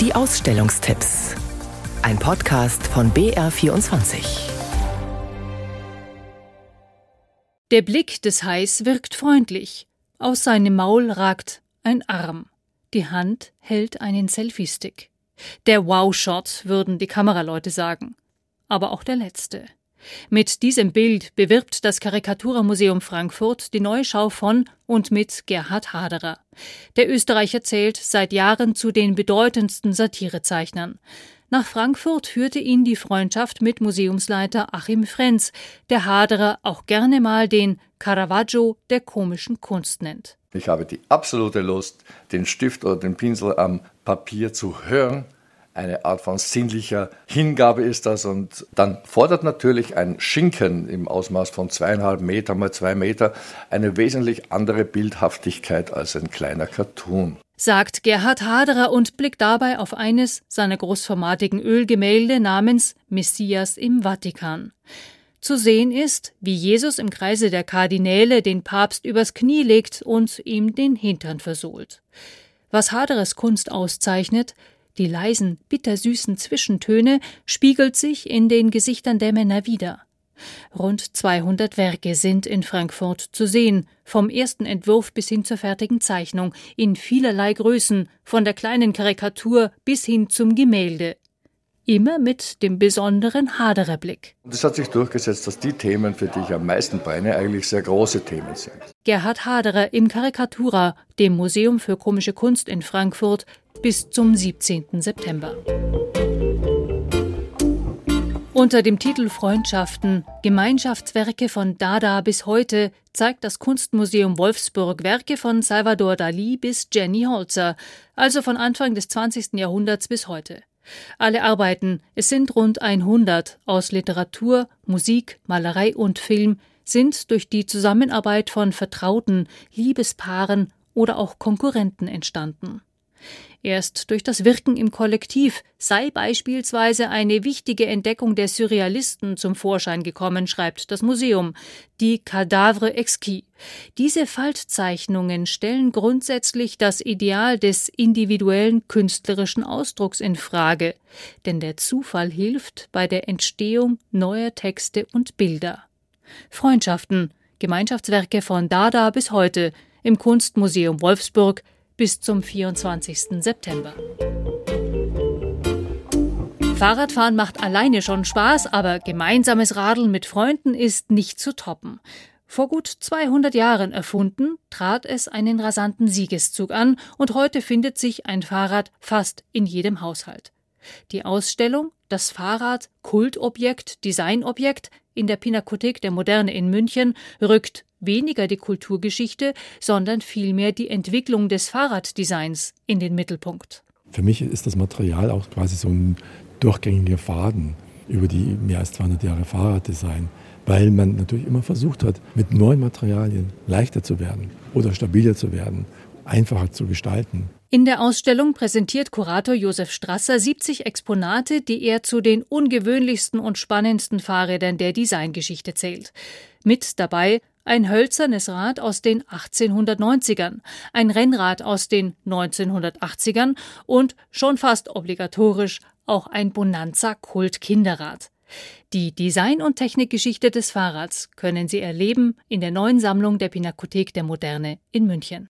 Die Ausstellungstipps. Ein Podcast von BR24. Der Blick des Hais wirkt freundlich. Aus seinem Maul ragt ein Arm. Die Hand hält einen Selfie-Stick. Der Wow-Shot, würden die Kameraleute sagen. Aber auch der letzte. Mit diesem Bild bewirbt das Karikaturmuseum Frankfurt die neue Schau von und mit Gerhard Haderer. Der Österreicher zählt seit Jahren zu den bedeutendsten Satirezeichnern. Nach Frankfurt führte ihn die Freundschaft mit Museumsleiter Achim Frenz, der Haderer auch gerne mal den Caravaggio der komischen Kunst nennt. Ich habe die absolute Lust, den Stift oder den Pinsel am Papier zu hören eine Art von sinnlicher Hingabe ist das. Und dann fordert natürlich ein Schinken im Ausmaß von zweieinhalb Meter mal zwei Meter eine wesentlich andere Bildhaftigkeit als ein kleiner Cartoon. Sagt Gerhard Haderer und blickt dabei auf eines seiner großformatigen Ölgemälde namens Messias im Vatikan. Zu sehen ist, wie Jesus im Kreise der Kardinäle den Papst übers Knie legt und ihm den Hintern versohlt. Was Haderers Kunst auszeichnet, die leisen, bittersüßen Zwischentöne spiegelt sich in den Gesichtern der Männer wider. Rund 200 Werke sind in Frankfurt zu sehen, vom ersten Entwurf bis hin zur fertigen Zeichnung, in vielerlei Größen, von der kleinen Karikatur bis hin zum Gemälde immer mit dem besonderen Hadererblick. Es hat sich durchgesetzt, dass die Themen, für die ich am meisten brenne, eigentlich sehr große Themen sind. Gerhard Haderer im Karikatura, dem Museum für komische Kunst in Frankfurt, bis zum 17. September. Unter dem Titel Freundschaften Gemeinschaftswerke von Dada bis heute zeigt das Kunstmuseum Wolfsburg Werke von Salvador Dali bis Jenny Holzer, also von Anfang des 20. Jahrhunderts bis heute. Alle Arbeiten, es sind rund 100 aus Literatur, Musik, Malerei und Film, sind durch die Zusammenarbeit von Vertrauten, Liebespaaren oder auch Konkurrenten entstanden. Erst durch das Wirken im Kollektiv sei beispielsweise eine wichtige Entdeckung der Surrealisten zum Vorschein gekommen, schreibt das Museum, die Cadavre exquis. Diese Faltzeichnungen stellen grundsätzlich das Ideal des individuellen künstlerischen Ausdrucks in Frage, denn der Zufall hilft bei der Entstehung neuer Texte und Bilder. Freundschaften, Gemeinschaftswerke von Dada bis heute im Kunstmuseum Wolfsburg bis zum 24. September. Fahrradfahren macht alleine schon Spaß, aber gemeinsames Radeln mit Freunden ist nicht zu toppen. Vor gut 200 Jahren erfunden, trat es einen rasanten Siegeszug an und heute findet sich ein Fahrrad fast in jedem Haushalt. Die Ausstellung Das Fahrrad Kultobjekt, Designobjekt in der Pinakothek der Moderne in München rückt weniger die Kulturgeschichte, sondern vielmehr die Entwicklung des Fahrraddesigns in den Mittelpunkt. Für mich ist das Material auch quasi so ein durchgängiger Faden über die mehr als 200 Jahre Fahrraddesign, weil man natürlich immer versucht hat, mit neuen Materialien leichter zu werden oder stabiler zu werden, einfacher zu gestalten. In der Ausstellung präsentiert Kurator Josef Strasser 70 Exponate, die er zu den ungewöhnlichsten und spannendsten Fahrrädern der Designgeschichte zählt. Mit dabei ein hölzernes Rad aus den 1890ern, ein Rennrad aus den 1980ern und schon fast obligatorisch auch ein Bonanza Kult Kinderrad. Die Design- und Technikgeschichte des Fahrrads können Sie erleben in der neuen Sammlung der Pinakothek der Moderne in München.